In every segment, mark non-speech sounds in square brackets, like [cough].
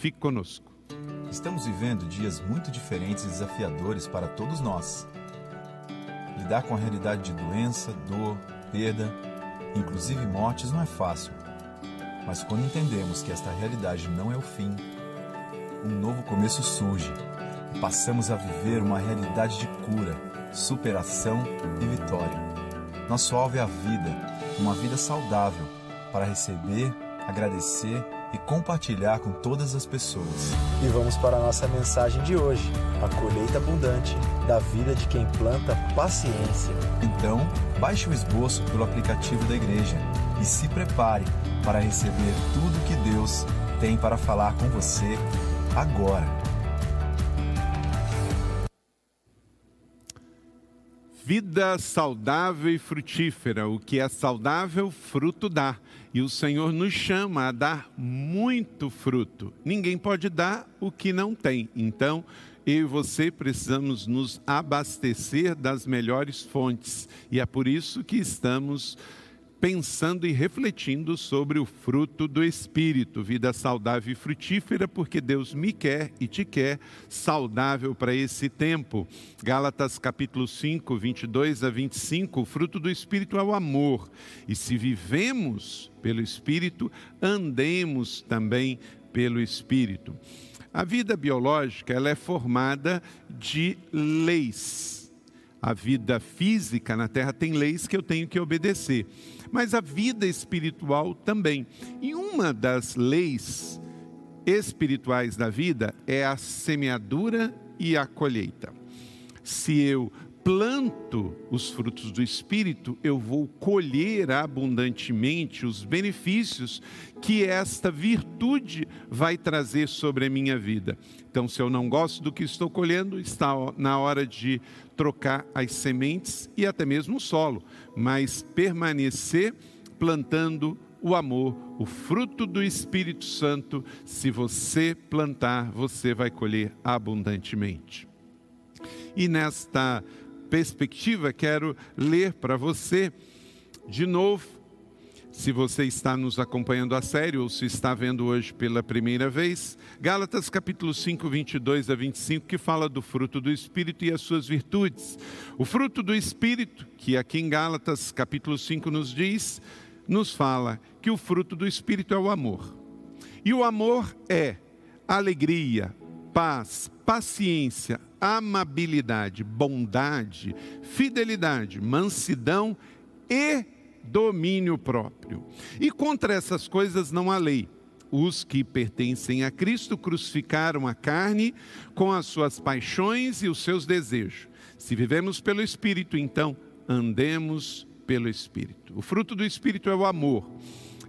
Fique conosco. Estamos vivendo dias muito diferentes e desafiadores para todos nós. Lidar com a realidade de doença, dor, perda, inclusive mortes, não é fácil. Mas quando entendemos que esta realidade não é o fim, um novo começo surge e passamos a viver uma realidade de cura, superação e vitória. Nosso alvo é a vida, uma vida saudável, para receber, agradecer e compartilhar com todas as pessoas. E vamos para a nossa mensagem de hoje: a colheita abundante da vida de quem planta paciência. Então, baixe o esboço pelo aplicativo da igreja e se prepare para receber tudo que Deus tem para falar com você agora. Vida saudável e frutífera. O que é saudável, fruto dá. E o Senhor nos chama a dar muito fruto. Ninguém pode dar o que não tem. Então, eu e você precisamos nos abastecer das melhores fontes. E é por isso que estamos pensando e refletindo sobre o fruto do Espírito, vida saudável e frutífera, porque Deus me quer e te quer saudável para esse tempo. Gálatas capítulo 5, 22 a 25, o fruto do Espírito é o amor. E se vivemos pelo Espírito, andemos também pelo Espírito. A vida biológica ela é formada de leis. A vida física na Terra tem leis que eu tenho que obedecer mas a vida espiritual também. E uma das leis espirituais da vida é a semeadura e a colheita. Se eu planto os frutos do Espírito, eu vou colher abundantemente os benefícios que esta virtude vai trazer sobre a minha vida. Então, se eu não gosto do que estou colhendo, está na hora de trocar as sementes e até mesmo o solo, mas permanecer plantando o amor, o fruto do Espírito Santo. Se você plantar, você vai colher abundantemente. E nesta perspectiva, quero ler para você de novo. Se você está nos acompanhando a sério ou se está vendo hoje pela primeira vez, Gálatas capítulo 5, 22 a 25, que fala do fruto do Espírito e as suas virtudes. O fruto do Espírito, que aqui em Gálatas capítulo 5 nos diz, nos fala que o fruto do Espírito é o amor. E o amor é alegria, paz, paciência, amabilidade, bondade, fidelidade, mansidão e domínio próprio. E contra essas coisas não há lei. Os que pertencem a Cristo crucificaram a carne com as suas paixões e os seus desejos. Se vivemos pelo Espírito, então andemos pelo Espírito. O fruto do Espírito é o amor,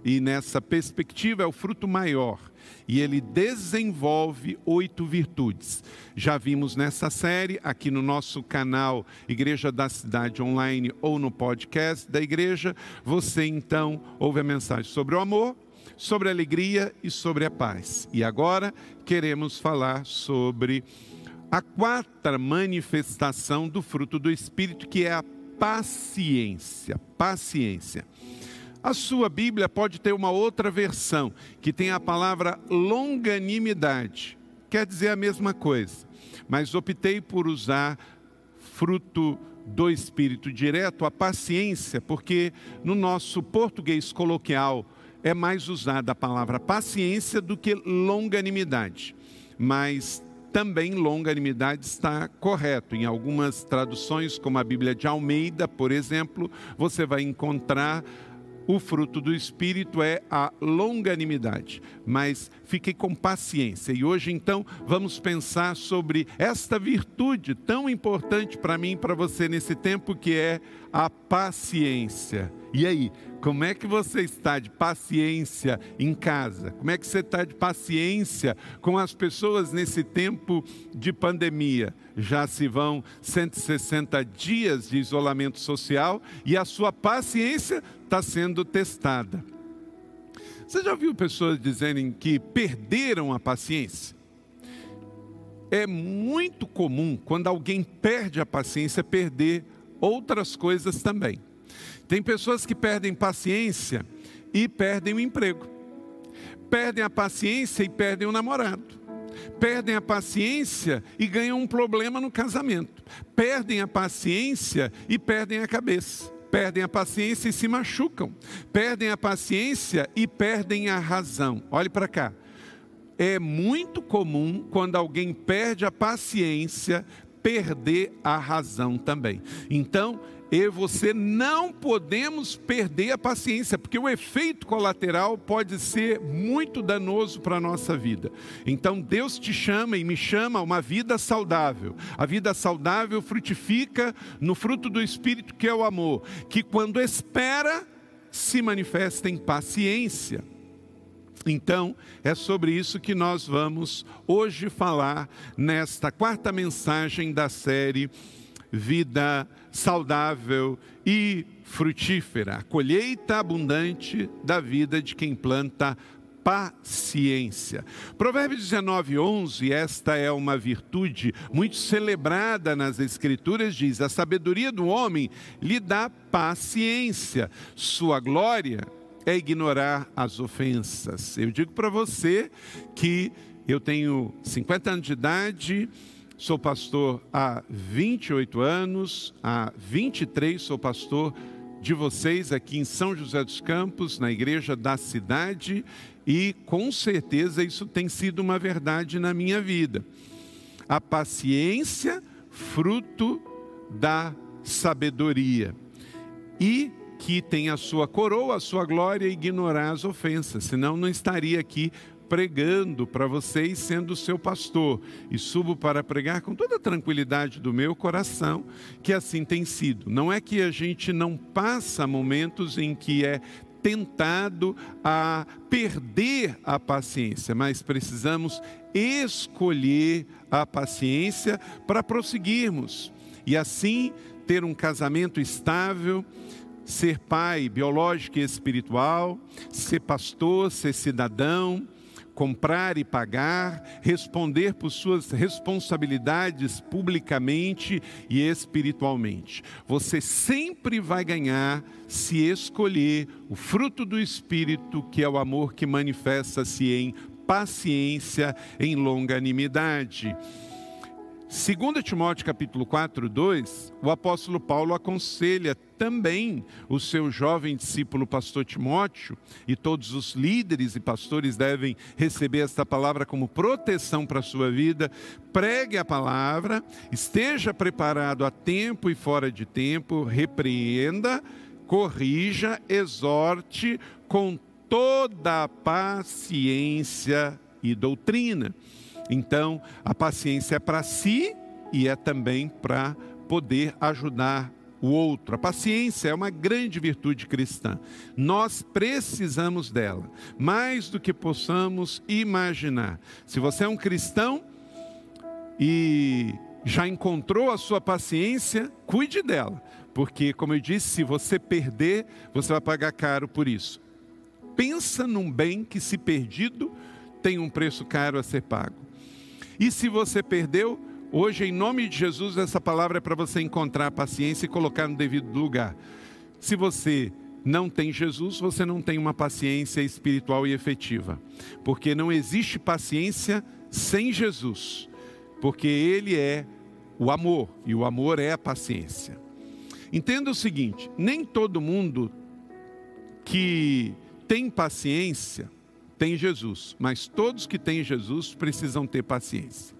e nessa perspectiva é o fruto maior e ele desenvolve oito virtudes. Já vimos nessa série, aqui no nosso canal Igreja da Cidade Online ou no podcast da igreja, você então ouve a mensagem sobre o amor, sobre a alegria e sobre a paz. E agora queremos falar sobre a quarta manifestação do fruto do Espírito, que é a paciência. Paciência. A sua Bíblia pode ter uma outra versão, que tem a palavra longanimidade. Quer dizer a mesma coisa, mas optei por usar fruto do Espírito direto, a paciência, porque no nosso português coloquial é mais usada a palavra paciência do que longanimidade. Mas também longanimidade está correto. Em algumas traduções, como a Bíblia de Almeida, por exemplo, você vai encontrar o fruto do Espírito é a longanimidade, mas fiquei com paciência. E hoje, então, vamos pensar sobre esta virtude tão importante para mim e para você nesse tempo, que é a paciência. E aí, como é que você está de paciência em casa? Como é que você está de paciência com as pessoas nesse tempo de pandemia? Já se vão 160 dias de isolamento social e a sua paciência está sendo testada. Você já viu pessoas dizerem que perderam a paciência? É muito comum quando alguém perde a paciência perder outras coisas também. Tem pessoas que perdem paciência e perdem o emprego. perdem a paciência e perdem o namorado. Perdem a paciência e ganham um problema no casamento. Perdem a paciência e perdem a cabeça. Perdem a paciência e se machucam. Perdem a paciência e perdem a razão. Olhe para cá. É muito comum quando alguém perde a paciência, perder a razão também. Então, e você não podemos perder a paciência, porque o efeito colateral pode ser muito danoso para a nossa vida. Então Deus te chama e me chama a uma vida saudável. A vida saudável frutifica no fruto do Espírito, que é o amor, que quando espera, se manifesta em paciência. Então, é sobre isso que nós vamos hoje falar nesta quarta mensagem da série Vida Saudável e frutífera, a colheita abundante da vida de quem planta paciência. Provérbios 19, 11, esta é uma virtude muito celebrada nas Escrituras, diz: A sabedoria do homem lhe dá paciência, sua glória é ignorar as ofensas. Eu digo para você que eu tenho 50 anos de idade, Sou pastor há 28 anos, há 23 sou pastor de vocês aqui em São José dos Campos, na igreja da cidade, e com certeza isso tem sido uma verdade na minha vida. A paciência, fruto da sabedoria. E que tem a sua coroa, a sua glória, ignorar as ofensas, senão não estaria aqui pregando para vocês, sendo seu pastor, e subo para pregar com toda a tranquilidade do meu coração, que assim tem sido. Não é que a gente não passa momentos em que é tentado a perder a paciência, mas precisamos escolher a paciência para prosseguirmos e assim ter um casamento estável, ser pai biológico e espiritual, ser pastor, ser cidadão, comprar e pagar, responder por suas responsabilidades publicamente e espiritualmente. Você sempre vai ganhar se escolher o fruto do Espírito, que é o amor que manifesta-se em paciência, em longanimidade. 2 Timóteo capítulo 4, 2, o apóstolo Paulo aconselha também o seu jovem discípulo pastor Timóteo, e todos os líderes e pastores devem receber esta palavra como proteção para a sua vida. Pregue a palavra, esteja preparado a tempo e fora de tempo, repreenda, corrija, exorte com toda a paciência e doutrina. Então, a paciência é para si e é também para poder ajudar o outro. A paciência é uma grande virtude cristã. Nós precisamos dela, mais do que possamos imaginar. Se você é um cristão e já encontrou a sua paciência, cuide dela, porque, como eu disse, se você perder, você vai pagar caro por isso. Pensa num bem que, se perdido, tem um preço caro a ser pago. E se você perdeu, hoje, em nome de Jesus, essa palavra é para você encontrar a paciência e colocar no devido lugar. Se você não tem Jesus, você não tem uma paciência espiritual e efetiva. Porque não existe paciência sem Jesus. Porque Ele é o amor, e o amor é a paciência. Entenda o seguinte: nem todo mundo que tem paciência tem Jesus, mas todos que têm Jesus precisam ter paciência.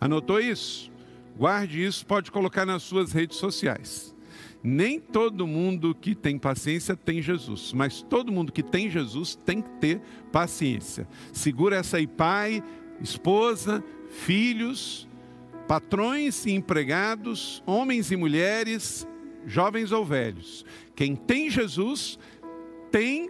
Anotou isso? Guarde isso, pode colocar nas suas redes sociais. Nem todo mundo que tem paciência tem Jesus, mas todo mundo que tem Jesus tem que ter paciência. Segura essa aí, pai, esposa, filhos, patrões e empregados, homens e mulheres, jovens ou velhos. Quem tem Jesus tem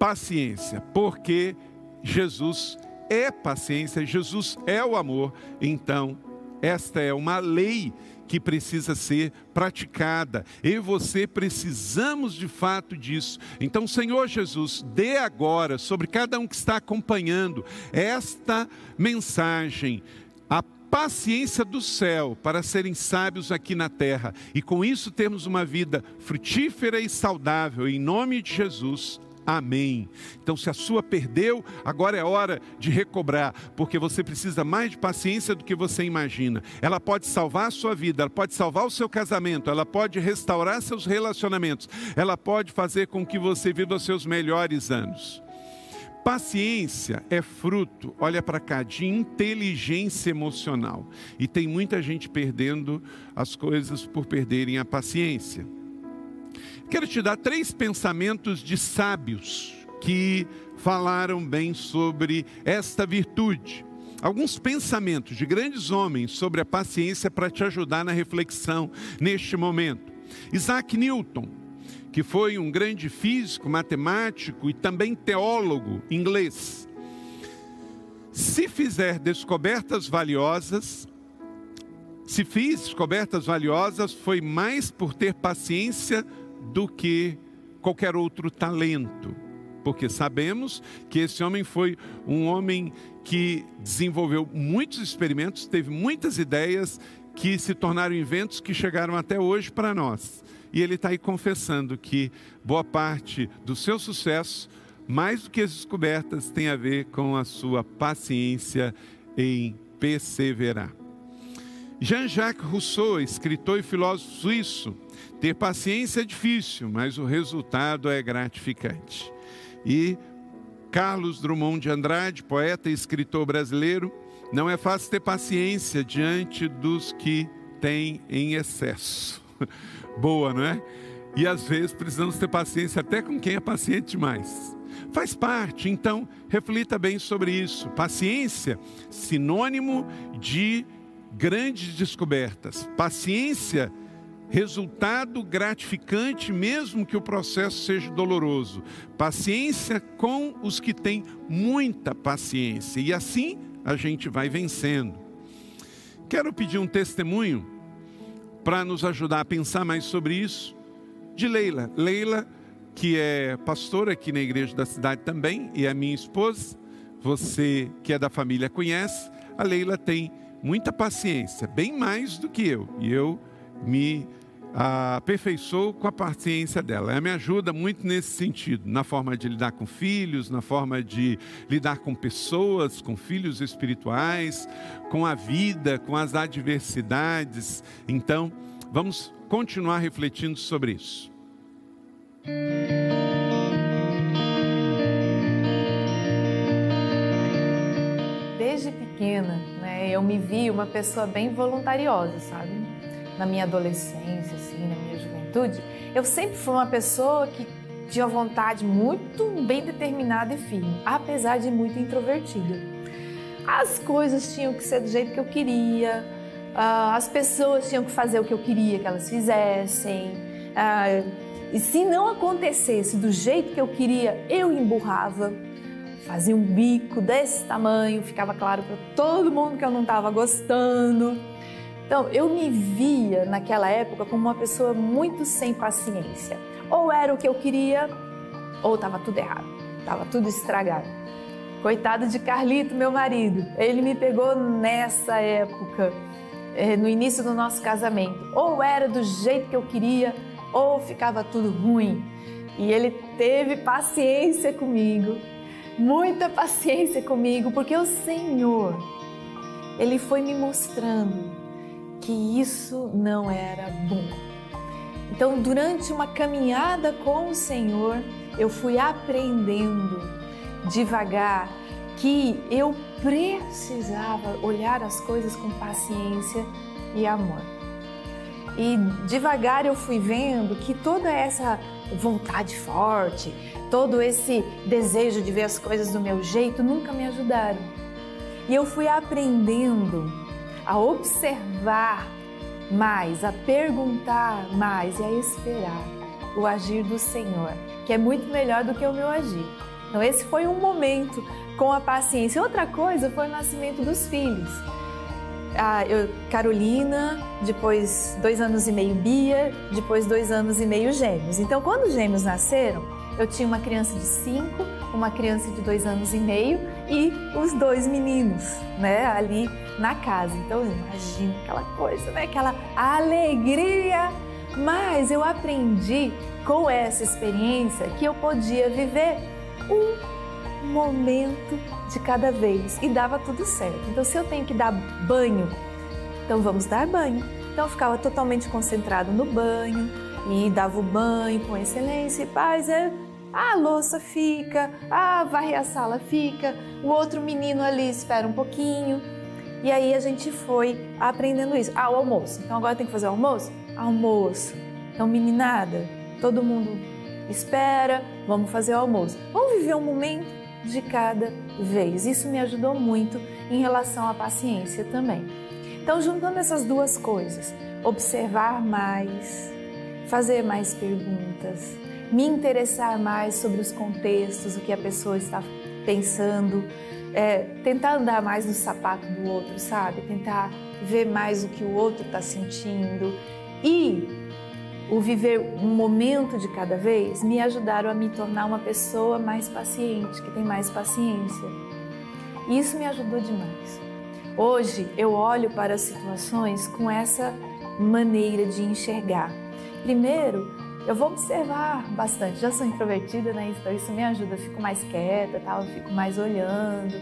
paciência, porque Jesus é paciência, Jesus é o amor, então esta é uma lei que precisa ser praticada. Eu e você precisamos de fato disso. Então, Senhor Jesus, dê agora sobre cada um que está acompanhando esta mensagem a paciência do céu para serem sábios aqui na terra e com isso termos uma vida frutífera e saudável. Em nome de Jesus. Amém. Então, se a sua perdeu, agora é hora de recobrar, porque você precisa mais de paciência do que você imagina. Ela pode salvar a sua vida, ela pode salvar o seu casamento, ela pode restaurar seus relacionamentos, ela pode fazer com que você viva os seus melhores anos. Paciência é fruto, olha para cá, de inteligência emocional. E tem muita gente perdendo as coisas por perderem a paciência. Quero te dar três pensamentos de sábios que falaram bem sobre esta virtude. Alguns pensamentos de grandes homens sobre a paciência para te ajudar na reflexão neste momento. Isaac Newton, que foi um grande físico, matemático e também teólogo inglês. Se fizer descobertas valiosas, se fiz descobertas valiosas, foi mais por ter paciência do que qualquer outro talento, porque sabemos que esse homem foi um homem que desenvolveu muitos experimentos, teve muitas ideias que se tornaram inventos que chegaram até hoje para nós. E ele está aí confessando que boa parte do seu sucesso, mais do que as descobertas, tem a ver com a sua paciência em perseverar. Jean-Jacques Rousseau, escritor e filósofo suíço, ter paciência é difícil, mas o resultado é gratificante. E Carlos Drummond de Andrade, poeta e escritor brasileiro, não é fácil ter paciência diante dos que têm em excesso. [laughs] Boa, não é? E às vezes precisamos ter paciência até com quem é paciente demais. Faz parte, então, reflita bem sobre isso. Paciência, sinônimo de grandes descobertas. Paciência, resultado gratificante, mesmo que o processo seja doloroso. Paciência com os que têm muita paciência, e assim a gente vai vencendo. Quero pedir um testemunho para nos ajudar a pensar mais sobre isso, de Leila. Leila, que é pastora aqui na igreja da cidade também, e é minha esposa. Você que é da família conhece, a Leila tem muita paciência, bem mais do que eu. E eu me aperfeiçoou com a paciência dela. Ela me ajuda muito nesse sentido, na forma de lidar com filhos, na forma de lidar com pessoas, com filhos espirituais, com a vida, com as adversidades. Então, vamos continuar refletindo sobre isso. Desde pequena, né, eu me vi uma pessoa bem voluntariosa, sabe? na minha adolescência, assim, na minha juventude, eu sempre fui uma pessoa que tinha vontade muito bem determinada e firme, apesar de muito introvertida. As coisas tinham que ser do jeito que eu queria, ah, as pessoas tinham que fazer o que eu queria que elas fizessem. Ah, e se não acontecesse do jeito que eu queria, eu emburrava, fazia um bico desse tamanho, ficava claro para todo mundo que eu não estava gostando. Então, eu me via naquela época como uma pessoa muito sem paciência. Ou era o que eu queria, ou estava tudo errado, estava tudo estragado. Coitado de Carlito, meu marido, ele me pegou nessa época, eh, no início do nosso casamento. Ou era do jeito que eu queria, ou ficava tudo ruim. E ele teve paciência comigo, muita paciência comigo, porque o Senhor, ele foi me mostrando que isso não era bom. Então, durante uma caminhada com o Senhor, eu fui aprendendo devagar que eu precisava olhar as coisas com paciência e amor. E devagar eu fui vendo que toda essa vontade forte, todo esse desejo de ver as coisas do meu jeito nunca me ajudaram. E eu fui aprendendo a observar mais, a perguntar mais e a esperar o agir do Senhor, que é muito melhor do que o meu agir. Então, esse foi um momento com a paciência. Outra coisa foi o nascimento dos filhos. Ah, eu, Carolina, depois dois anos e meio Bia, depois dois anos e meio gêmeos. Então, quando os gêmeos nasceram, eu tinha uma criança de cinco, uma criança de dois anos e meio e os dois meninos, né, ali na casa. Então, imagina aquela coisa, né, aquela alegria. Mas eu aprendi com essa experiência que eu podia viver um momento de cada vez e dava tudo certo. Então, se eu tenho que dar banho, então vamos dar banho. Então, eu ficava totalmente concentrado no banho e dava o banho com excelência e paz. É, a louça fica, a varrer a sala fica, o outro menino ali espera um pouquinho. E aí a gente foi aprendendo isso. Ah, o almoço. Então agora tem que fazer o almoço? Almoço. Então, meninada, todo mundo espera, vamos fazer o almoço. Vamos viver um momento de cada vez. Isso me ajudou muito em relação à paciência também. Então, juntando essas duas coisas, observar mais, fazer mais perguntas, me interessar mais sobre os contextos, o que a pessoa está pensando, é, tentar andar mais no sapato do outro, sabe? Tentar ver mais o que o outro está sentindo e o viver um momento de cada vez me ajudaram a me tornar uma pessoa mais paciente, que tem mais paciência. E isso me ajudou demais. Hoje eu olho para as situações com essa maneira de enxergar. Primeiro, eu vou observar bastante. Já sou introvertida, né? Então isso me ajuda. Eu fico mais quieta, tal, eu fico mais olhando.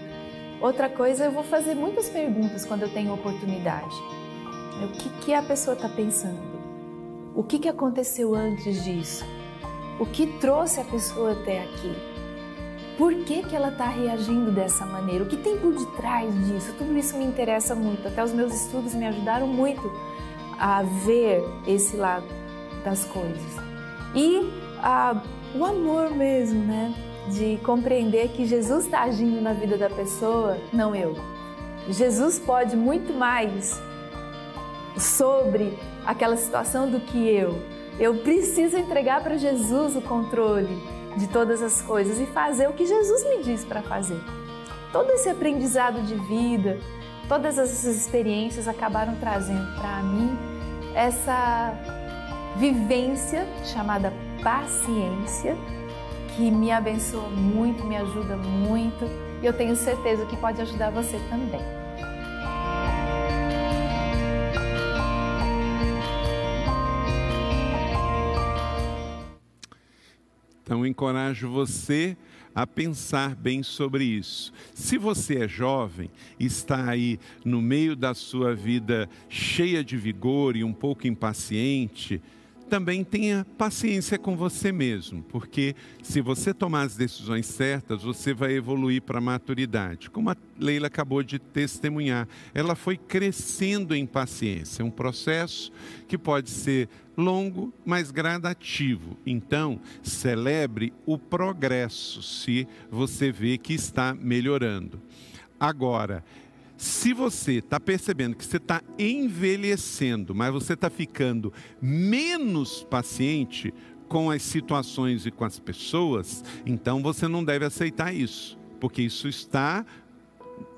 Outra coisa, eu vou fazer muitas perguntas quando eu tenho oportunidade. O que, que a pessoa está pensando? O que, que aconteceu antes disso? O que trouxe a pessoa até aqui? Por que, que ela está reagindo dessa maneira? O que tem por detrás disso? Tudo isso me interessa muito. Até os meus estudos me ajudaram muito a ver esse lado das coisas e ah, o amor mesmo, né? De compreender que Jesus está agindo na vida da pessoa, não eu. Jesus pode muito mais sobre aquela situação do que eu. Eu preciso entregar para Jesus o controle de todas as coisas e fazer o que Jesus me diz para fazer. Todo esse aprendizado de vida, todas essas experiências acabaram trazendo para mim essa vivência chamada paciência, que me abençoa muito, me ajuda muito e eu tenho certeza que pode ajudar você também. Encorajo você a pensar bem sobre isso. Se você é jovem, está aí no meio da sua vida cheia de vigor e um pouco impaciente, também tenha paciência com você mesmo, porque se você tomar as decisões certas, você vai evoluir para a maturidade. Como a Leila acabou de testemunhar, ela foi crescendo em paciência, um processo que pode ser longo, mas gradativo. Então, celebre o progresso se você vê que está melhorando. Agora, se você está percebendo que você está envelhecendo, mas você está ficando menos paciente com as situações e com as pessoas, então você não deve aceitar isso, porque isso está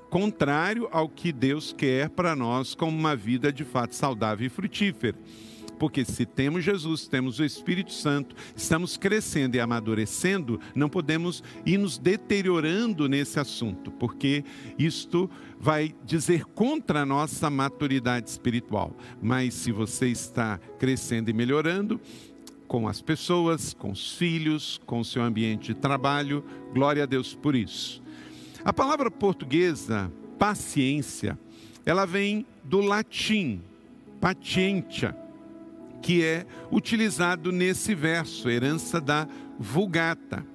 contrário ao que Deus quer para nós como uma vida de fato saudável e frutífera. Porque se temos Jesus, temos o Espírito Santo, estamos crescendo e amadurecendo, não podemos ir nos deteriorando nesse assunto, porque isto vai dizer contra a nossa maturidade espiritual. Mas se você está crescendo e melhorando, com as pessoas, com os filhos, com o seu ambiente de trabalho, glória a Deus por isso. A palavra portuguesa, paciência, ela vem do latim, patientia, que é utilizado nesse verso, herança da Vulgata.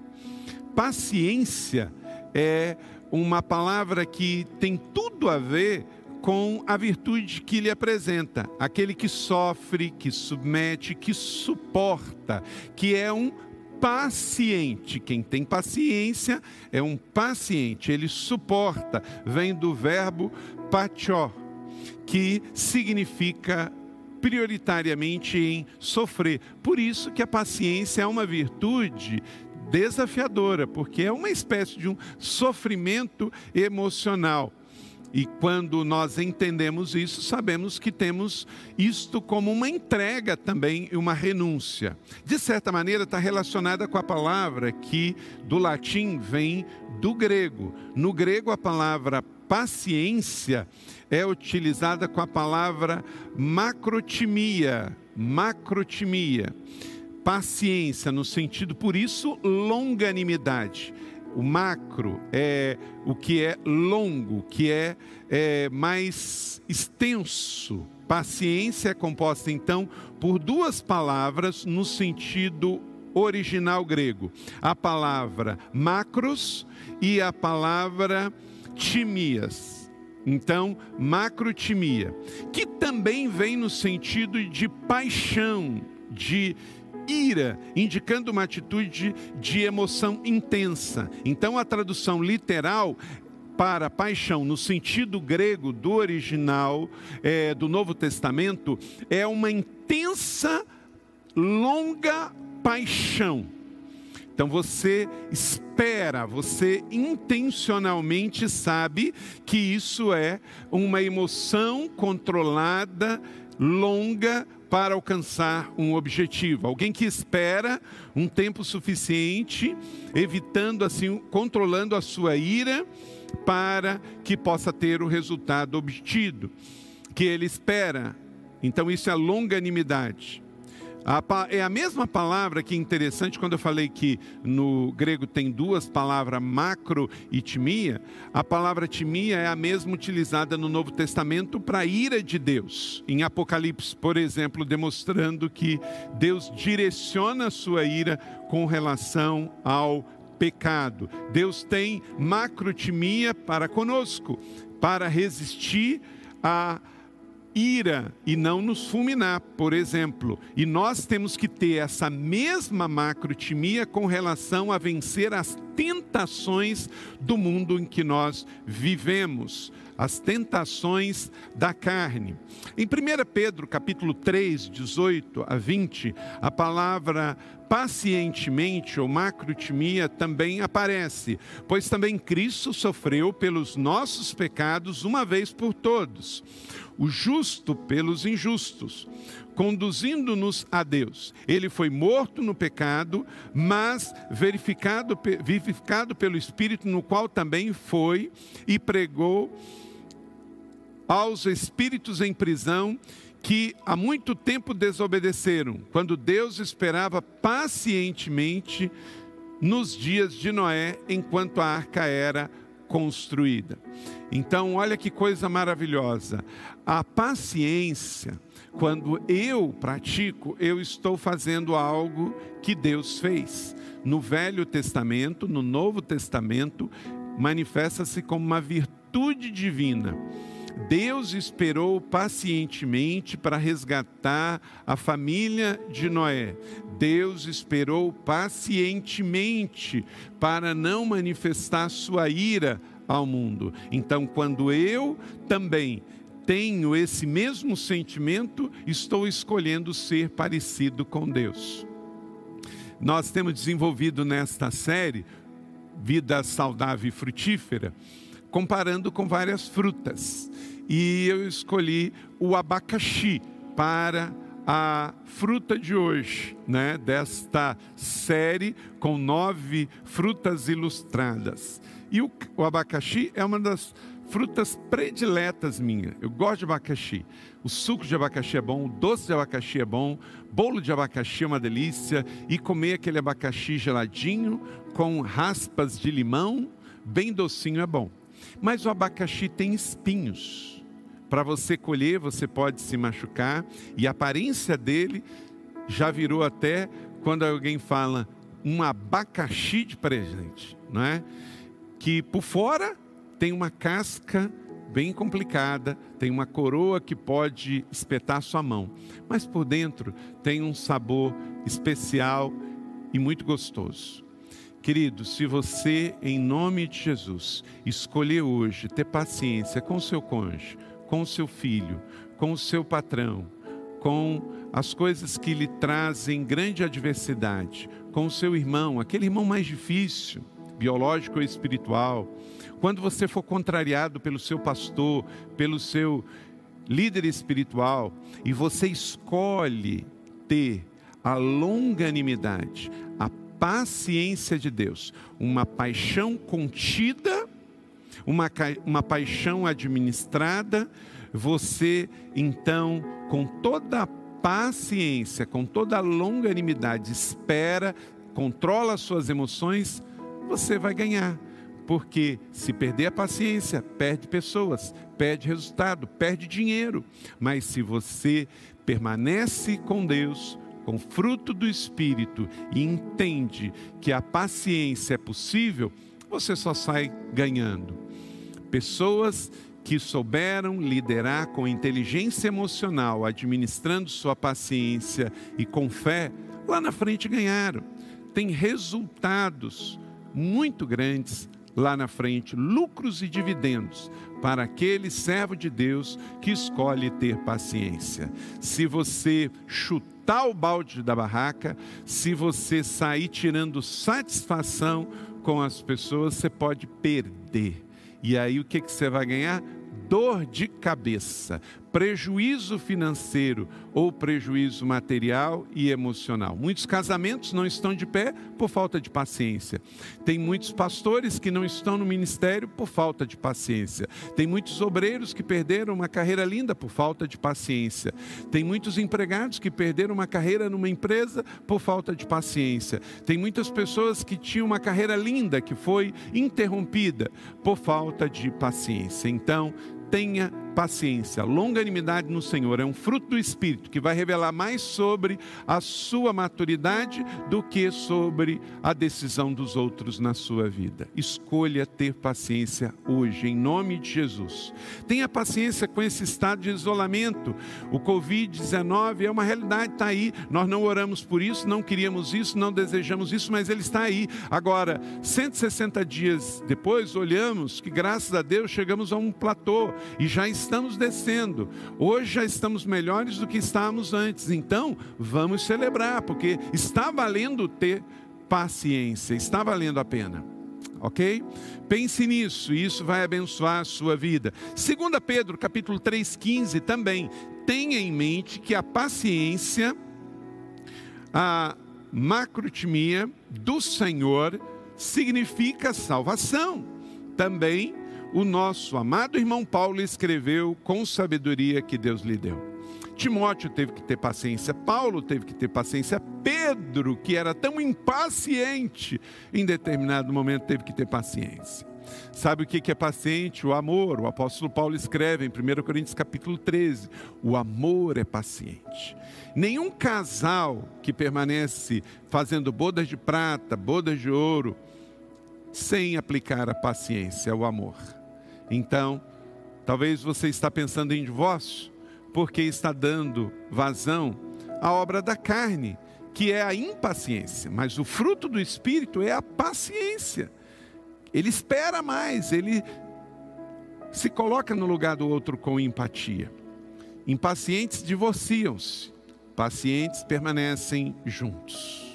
Paciência é uma palavra que tem tudo a ver com a virtude que lhe apresenta, aquele que sofre, que submete, que suporta, que é um paciente. Quem tem paciência é um paciente, ele suporta, vem do verbo patió, que significa prioritariamente em sofrer. Por isso que a paciência é uma virtude desafiadora, porque é uma espécie de um sofrimento emocional. E quando nós entendemos isso, sabemos que temos isto como uma entrega também e uma renúncia. De certa maneira, está relacionada com a palavra que do latim vem do grego. No grego, a palavra paciência é utilizada com a palavra macrotimia. Macrotimia. paciência no sentido, por isso, longanimidade. O macro é o que é longo, que é, é mais extenso. Paciência é composta, então, por duas palavras no sentido original grego: a palavra macros e a palavra timias. Então, macrotimia, que também vem no sentido de paixão, de ira, indicando uma atitude de emoção intensa. Então, a tradução literal para paixão, no sentido grego do original é, do Novo Testamento, é uma intensa, longa paixão. Então você espera, você intencionalmente sabe que isso é uma emoção controlada, longa, para alcançar um objetivo. Alguém que espera um tempo suficiente, evitando assim, controlando a sua ira, para que possa ter o resultado obtido que ele espera. Então isso é longanimidade. É a mesma palavra que é interessante quando eu falei que no grego tem duas palavras, macro e timia. A palavra timia é a mesma utilizada no Novo Testamento para a ira de Deus. Em Apocalipse, por exemplo, demonstrando que Deus direciona a sua ira com relação ao pecado. Deus tem macrotimia para conosco, para resistir a ira e não nos fulminar, por exemplo. E nós temos que ter essa mesma macrotimia com relação a vencer as tentações do mundo em que nós vivemos, as tentações da carne. Em 1 Pedro, capítulo 3, 18 a 20, a palavra pacientemente ou macrotimia também aparece, pois também Cristo sofreu pelos nossos pecados uma vez por todos o justo pelos injustos, conduzindo-nos a Deus. Ele foi morto no pecado, mas verificado, vivificado pelo Espírito, no qual também foi e pregou aos espíritos em prisão que há muito tempo desobedeceram, quando Deus esperava pacientemente nos dias de Noé, enquanto a arca era construída. Então, olha que coisa maravilhosa. A paciência, quando eu pratico, eu estou fazendo algo que Deus fez. No Velho Testamento, no Novo Testamento, manifesta-se como uma virtude divina. Deus esperou pacientemente para resgatar a família de Noé. Deus esperou pacientemente para não manifestar sua ira ao mundo. Então, quando eu também tenho esse mesmo sentimento, estou escolhendo ser parecido com Deus. Nós temos desenvolvido nesta série Vida Saudável e Frutífera, comparando com várias frutas. E eu escolhi o abacaxi para a fruta de hoje, né, desta série com nove frutas ilustradas. E o, o abacaxi é uma das frutas prediletas minha. Eu gosto de abacaxi. O suco de abacaxi é bom, o doce de abacaxi é bom, bolo de abacaxi é uma delícia e comer aquele abacaxi geladinho com raspas de limão, bem docinho é bom. Mas o abacaxi tem espinhos. Para você colher, você pode se machucar e a aparência dele já virou até quando alguém fala um abacaxi de presente, não é? que por fora tem uma casca bem complicada, tem uma coroa que pode espetar sua mão, mas por dentro tem um sabor especial e muito gostoso. Querido, se você, em nome de Jesus, escolher hoje ter paciência com o seu cônjuge, com o seu filho, com o seu patrão, com as coisas que lhe trazem grande adversidade, com o seu irmão, aquele irmão mais difícil, biológico ou espiritual, quando você for contrariado pelo seu pastor, pelo seu líder espiritual, e você escolhe ter a longanimidade, a paciência de Deus, uma paixão contida, uma, uma paixão administrada, você então, com toda a paciência, com toda a longanimidade, espera, controla as suas emoções, você vai ganhar. Porque se perder a paciência, perde pessoas, perde resultado, perde dinheiro. Mas se você permanece com Deus, com fruto do Espírito e entende que a paciência é possível, você só sai ganhando. Pessoas que souberam liderar com inteligência emocional, administrando sua paciência e com fé, lá na frente ganharam. Tem resultados muito grandes lá na frente, lucros e dividendos para aquele servo de Deus que escolhe ter paciência. Se você chutar o balde da barraca, se você sair tirando satisfação com as pessoas, você pode perder. E aí o que, que você vai ganhar? Dor de cabeça, prejuízo financeiro ou prejuízo material e emocional. Muitos casamentos não estão de pé por falta de paciência. Tem muitos pastores que não estão no ministério por falta de paciência. Tem muitos obreiros que perderam uma carreira linda por falta de paciência. Tem muitos empregados que perderam uma carreira numa empresa por falta de paciência. Tem muitas pessoas que tinham uma carreira linda que foi interrompida por falta de paciência. Então, tenha paciência, longanimidade no Senhor. É um fruto do Espírito que vai revelar mais sobre a sua maturidade do que sobre a decisão dos outros na sua vida. Escolha ter paciência hoje, em nome de Jesus. Tenha paciência com esse estado de isolamento. O Covid-19 é uma realidade, está aí. Nós não oramos por isso, não queríamos isso, não desejamos isso, mas ele está aí. Agora, 160 dias depois, olhamos que, graças a Deus, chegamos a um platô e já estamos descendo. Hoje já estamos melhores do que estávamos antes. Então, vamos celebrar, porque está valendo ter paciência, está valendo a pena. Ok? Pense nisso, isso vai abençoar a sua vida. 2 Pedro, capítulo 3,15, também. Tenha em mente que a paciência, a macrotimia do Senhor significa salvação. Também o nosso amado irmão Paulo escreveu com sabedoria que Deus lhe deu. Timóteo teve que ter paciência, Paulo teve que ter paciência, Pedro, que era tão impaciente, em determinado momento teve que ter paciência. Sabe o que é paciente? O amor. O apóstolo Paulo escreve em 1 Coríntios capítulo 13: o amor é paciente. Nenhum casal que permanece fazendo bodas de prata, bodas de ouro, sem aplicar a paciência, o amor. Então, talvez você está pensando em divórcio porque está dando vazão à obra da carne, que é a impaciência, mas o fruto do espírito é a paciência. Ele espera mais, ele se coloca no lugar do outro com empatia. Impacientes divorciam-se, pacientes permanecem juntos.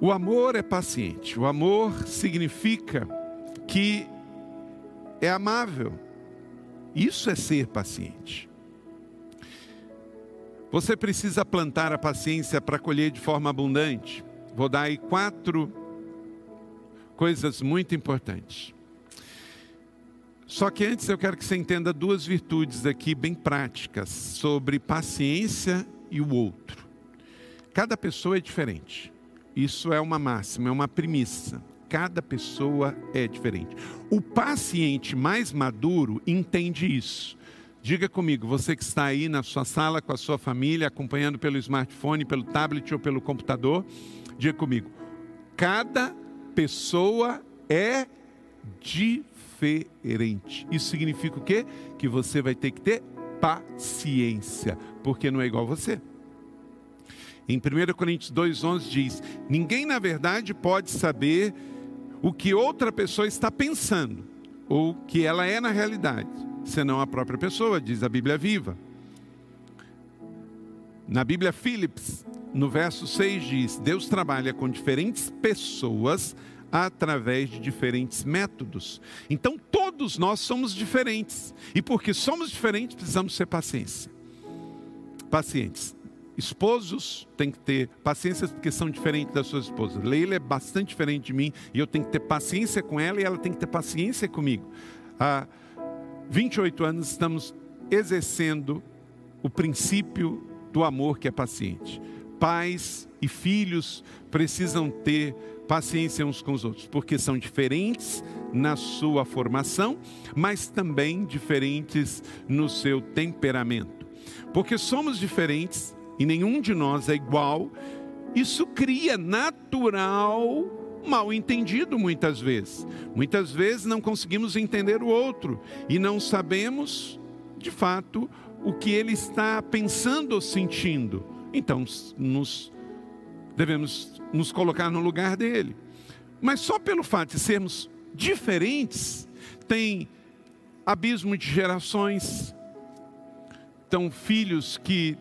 O amor é paciente. O amor significa que é amável. Isso é ser paciente. Você precisa plantar a paciência para colher de forma abundante. Vou dar aí quatro coisas muito importantes. Só que antes eu quero que você entenda duas virtudes aqui bem práticas sobre paciência e o outro. Cada pessoa é diferente. Isso é uma máxima, é uma premissa cada pessoa é diferente. O paciente mais maduro entende isso. Diga comigo, você que está aí na sua sala com a sua família, acompanhando pelo smartphone, pelo tablet ou pelo computador, diga comigo, cada pessoa é diferente. Isso significa o quê? Que você vai ter que ter paciência, porque não é igual você. Em 1 Coríntios 2,11 diz: Ninguém, na verdade, pode saber o que outra pessoa está pensando, ou que ela é na realidade, senão a própria pessoa, diz a Bíblia viva. Na Bíblia Philips, no verso 6 diz: Deus trabalha com diferentes pessoas através de diferentes métodos. Então todos nós somos diferentes. E porque somos diferentes, precisamos ser paciência. Pacientes. Esposos têm que ter paciência porque são diferentes das suas esposas. Leila é bastante diferente de mim e eu tenho que ter paciência com ela e ela tem que ter paciência comigo. Há 28 anos estamos exercendo o princípio do amor que é paciente. Pais e filhos precisam ter paciência uns com os outros, porque são diferentes na sua formação, mas também diferentes no seu temperamento. Porque somos diferentes e nenhum de nós é igual, isso cria natural mal entendido muitas vezes. Muitas vezes não conseguimos entender o outro e não sabemos, de fato, o que ele está pensando ou sentindo. Então, nos devemos nos colocar no lugar dele. Mas só pelo fato de sermos diferentes, tem abismo de gerações. Então, filhos que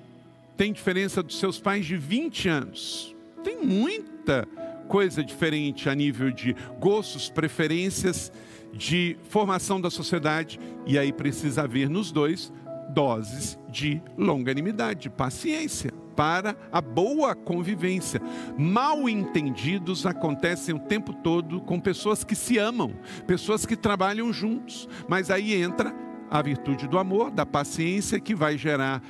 têm diferença dos seus pais de 20 anos. Tem muita coisa diferente a nível de gostos, preferências, de formação da sociedade, e aí precisa haver nos dois doses de longanimidade, de paciência para a boa convivência. Mal entendidos acontecem o tempo todo com pessoas que se amam, pessoas que trabalham juntos, mas aí entra a virtude do amor, da paciência que vai gerar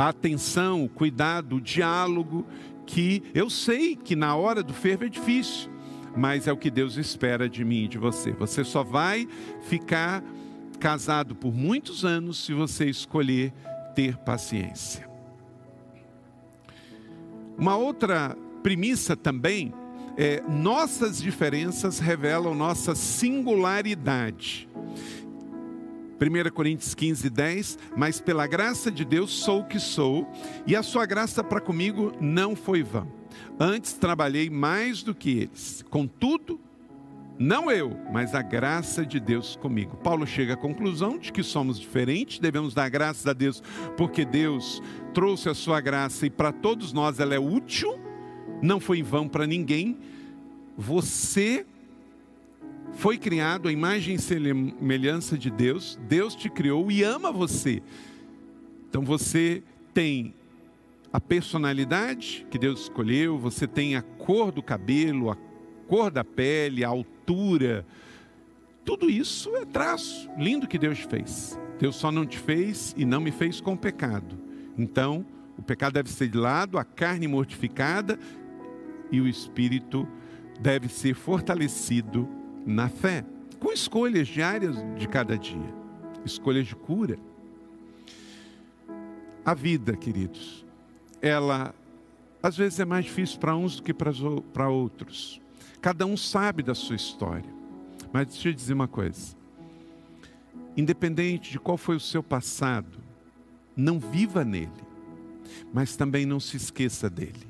a atenção, o cuidado, o diálogo, que eu sei que na hora do fervo é difícil, mas é o que Deus espera de mim e de você. Você só vai ficar casado por muitos anos se você escolher ter paciência. Uma outra premissa também é nossas diferenças revelam nossa singularidade. 1 Coríntios 15, 10, mas pela graça de Deus sou o que sou, e a sua graça para comigo não foi vã. Antes trabalhei mais do que eles. Contudo, não eu, mas a graça de Deus comigo. Paulo chega à conclusão de que somos diferentes, devemos dar graças a Deus, porque Deus trouxe a sua graça e para todos nós ela é útil, não foi em vão para ninguém. Você foi criado à imagem e semelhança de Deus, Deus te criou e ama você. Então você tem a personalidade que Deus escolheu, você tem a cor do cabelo, a cor da pele, a altura. Tudo isso é traço lindo que Deus fez. Deus só não te fez e não me fez com pecado. Então, o pecado deve ser de lado, a carne mortificada e o espírito deve ser fortalecido na fé, com escolhas diárias de cada dia, escolhas de cura. A vida, queridos, ela às vezes é mais difícil para uns do que para outros. Cada um sabe da sua história. Mas deixa eu dizer uma coisa. Independente de qual foi o seu passado, não viva nele, mas também não se esqueça dele.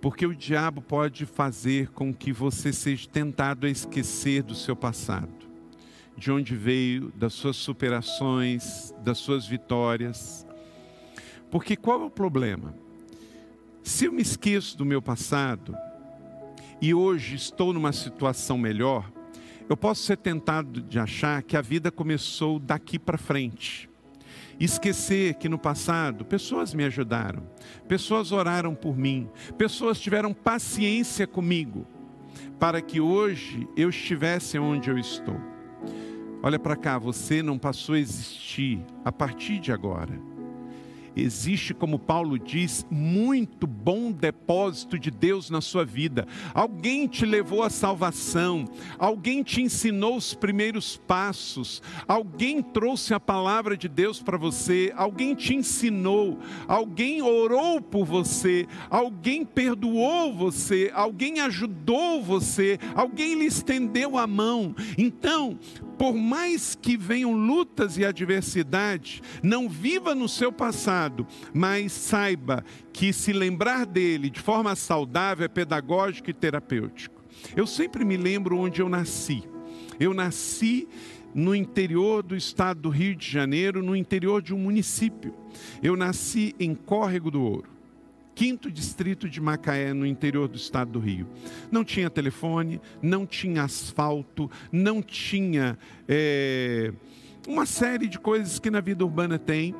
Porque o diabo pode fazer com que você seja tentado a esquecer do seu passado, de onde veio, das suas superações, das suas vitórias. Porque qual é o problema? Se eu me esqueço do meu passado e hoje estou numa situação melhor, eu posso ser tentado de achar que a vida começou daqui para frente esquecer que no passado pessoas me ajudaram, pessoas oraram por mim, pessoas tiveram paciência comigo, para que hoje eu estivesse onde eu estou. Olha para cá, você não passou a existir a partir de agora existe, como Paulo diz, muito bom depósito de Deus na sua vida. Alguém te levou à salvação, alguém te ensinou os primeiros passos, alguém trouxe a palavra de Deus para você, alguém te ensinou, alguém orou por você, alguém perdoou você, alguém ajudou você, alguém lhe estendeu a mão. Então, por mais que venham lutas e adversidades, não viva no seu passado, mas saiba que se lembrar dele de forma saudável é pedagógico e terapêutico. Eu sempre me lembro onde eu nasci. Eu nasci no interior do estado do Rio de Janeiro, no interior de um município. Eu nasci em Córrego do Ouro quinto distrito de Macaé, no interior do estado do Rio. Não tinha telefone, não tinha asfalto, não tinha é, uma série de coisas que na vida urbana tem.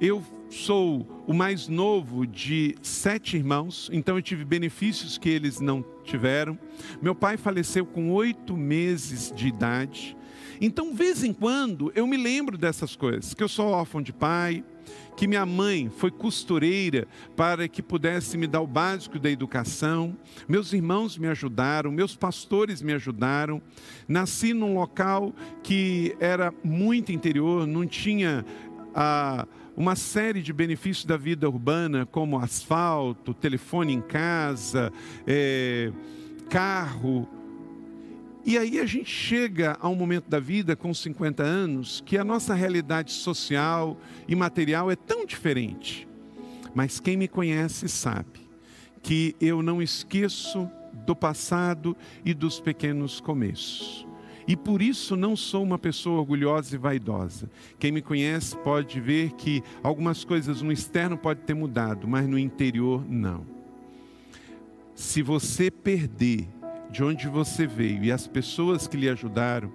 Eu sou o mais novo de sete irmãos, então eu tive benefícios que eles não tiveram. Meu pai faleceu com oito meses de idade. Então, vez em quando, eu me lembro dessas coisas, que eu sou órfão de pai, que minha mãe foi costureira para que pudesse me dar o básico da educação, meus irmãos me ajudaram, meus pastores me ajudaram. Nasci num local que era muito interior, não tinha a. Ah, uma série de benefícios da vida urbana, como asfalto, telefone em casa, é, carro. E aí a gente chega a um momento da vida com 50 anos que a nossa realidade social e material é tão diferente. Mas quem me conhece sabe que eu não esqueço do passado e dos pequenos começos. E por isso não sou uma pessoa orgulhosa e vaidosa. Quem me conhece pode ver que algumas coisas no externo pode ter mudado, mas no interior não. Se você perder de onde você veio e as pessoas que lhe ajudaram,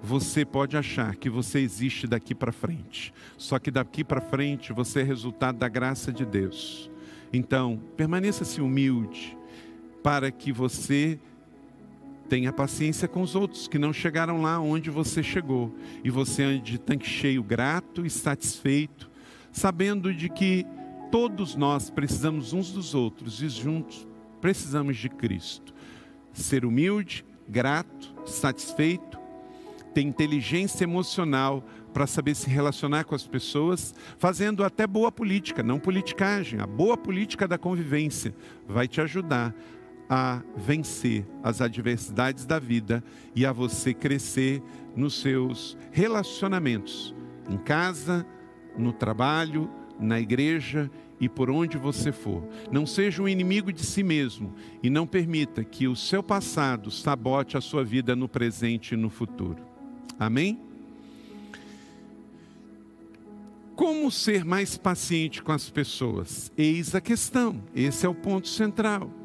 você pode achar que você existe daqui para frente. Só que daqui para frente você é resultado da graça de Deus. Então, permaneça-se humilde para que você Tenha paciência com os outros que não chegaram lá onde você chegou. E você ande de tanque cheio, grato e satisfeito, sabendo de que todos nós precisamos uns dos outros e juntos precisamos de Cristo. Ser humilde, grato, satisfeito, ter inteligência emocional para saber se relacionar com as pessoas, fazendo até boa política, não politicagem, a boa política da convivência vai te ajudar a vencer as adversidades da vida e a você crescer nos seus relacionamentos, em casa, no trabalho, na igreja e por onde você for. Não seja um inimigo de si mesmo e não permita que o seu passado sabote a sua vida no presente e no futuro. Amém? Como ser mais paciente com as pessoas? Eis a questão, esse é o ponto central.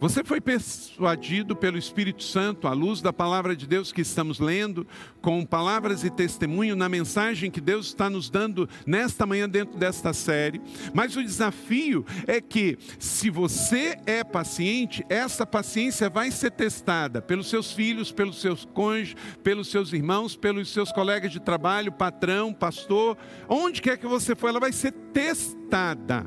Você foi persuadido pelo Espírito Santo, à luz da palavra de Deus que estamos lendo, com palavras e testemunho na mensagem que Deus está nos dando nesta manhã dentro desta série. Mas o desafio é que, se você é paciente, essa paciência vai ser testada pelos seus filhos, pelos seus cônjuges, pelos seus irmãos, pelos seus colegas de trabalho, patrão, pastor, onde quer que você for, ela vai ser testada.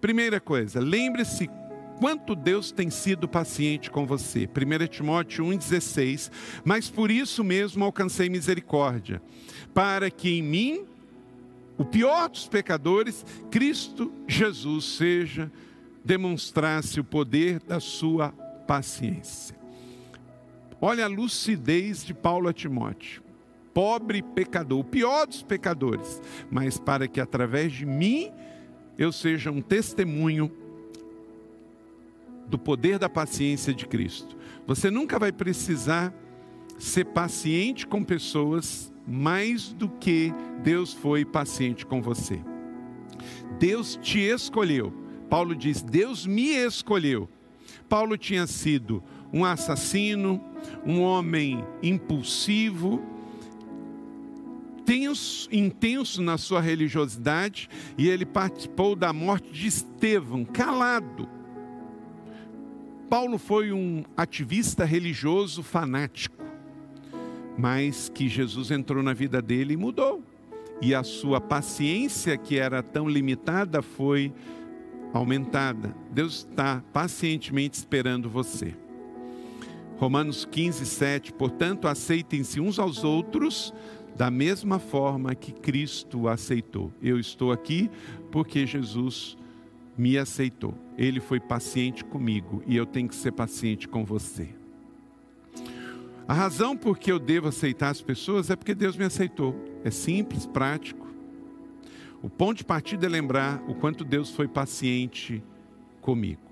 Primeira coisa, lembre-se quanto Deus tem sido paciente com você. 1 Timóteo 1,16. Mas por isso mesmo alcancei misericórdia, para que em mim, o pior dos pecadores, Cristo Jesus seja, demonstrasse o poder da sua paciência. Olha a lucidez de Paulo a Timóteo. Pobre pecador, o pior dos pecadores, mas para que através de mim eu seja um testemunho do poder da paciência de Cristo. Você nunca vai precisar ser paciente com pessoas mais do que Deus foi paciente com você. Deus te escolheu. Paulo diz: Deus me escolheu. Paulo tinha sido um assassino, um homem impulsivo, tenso, intenso na sua religiosidade, e ele participou da morte de Estevão, calado. Paulo foi um ativista religioso fanático, mas que Jesus entrou na vida dele e mudou. E a sua paciência, que era tão limitada, foi aumentada. Deus está pacientemente esperando você. Romanos 15, 7. Portanto, aceitem-se uns aos outros da mesma forma que Cristo aceitou. Eu estou aqui porque Jesus me aceitou. Ele foi paciente comigo e eu tenho que ser paciente com você. A razão por que eu devo aceitar as pessoas é porque Deus me aceitou. É simples, prático. O ponto de partida é lembrar o quanto Deus foi paciente comigo.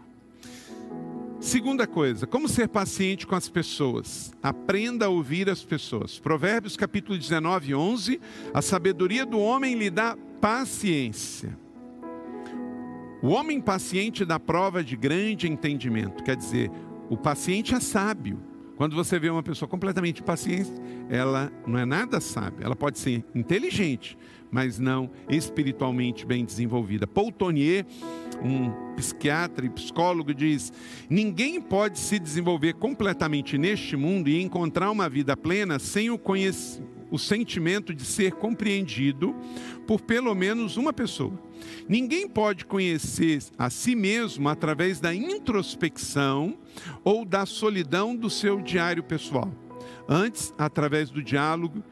Segunda coisa, como ser paciente com as pessoas? Aprenda a ouvir as pessoas. Provérbios capítulo 19, 11. A sabedoria do homem lhe dá paciência o homem paciente dá prova de grande entendimento, quer dizer, o paciente é sábio, Quando você vê uma pessoa completamente impaciente, ela não é nada sábia. Ela pode ser inteligente, mas não espiritualmente bem desenvolvida. Paul Tonier, um psiquiatra e psicólogo, diz: ninguém pode se desenvolver completamente neste mundo e encontrar uma vida plena sem o conhecimento o sentimento de ser compreendido por pelo menos uma pessoa. Ninguém pode conhecer a si mesmo através da introspecção ou da solidão do seu diário pessoal, antes através do diálogo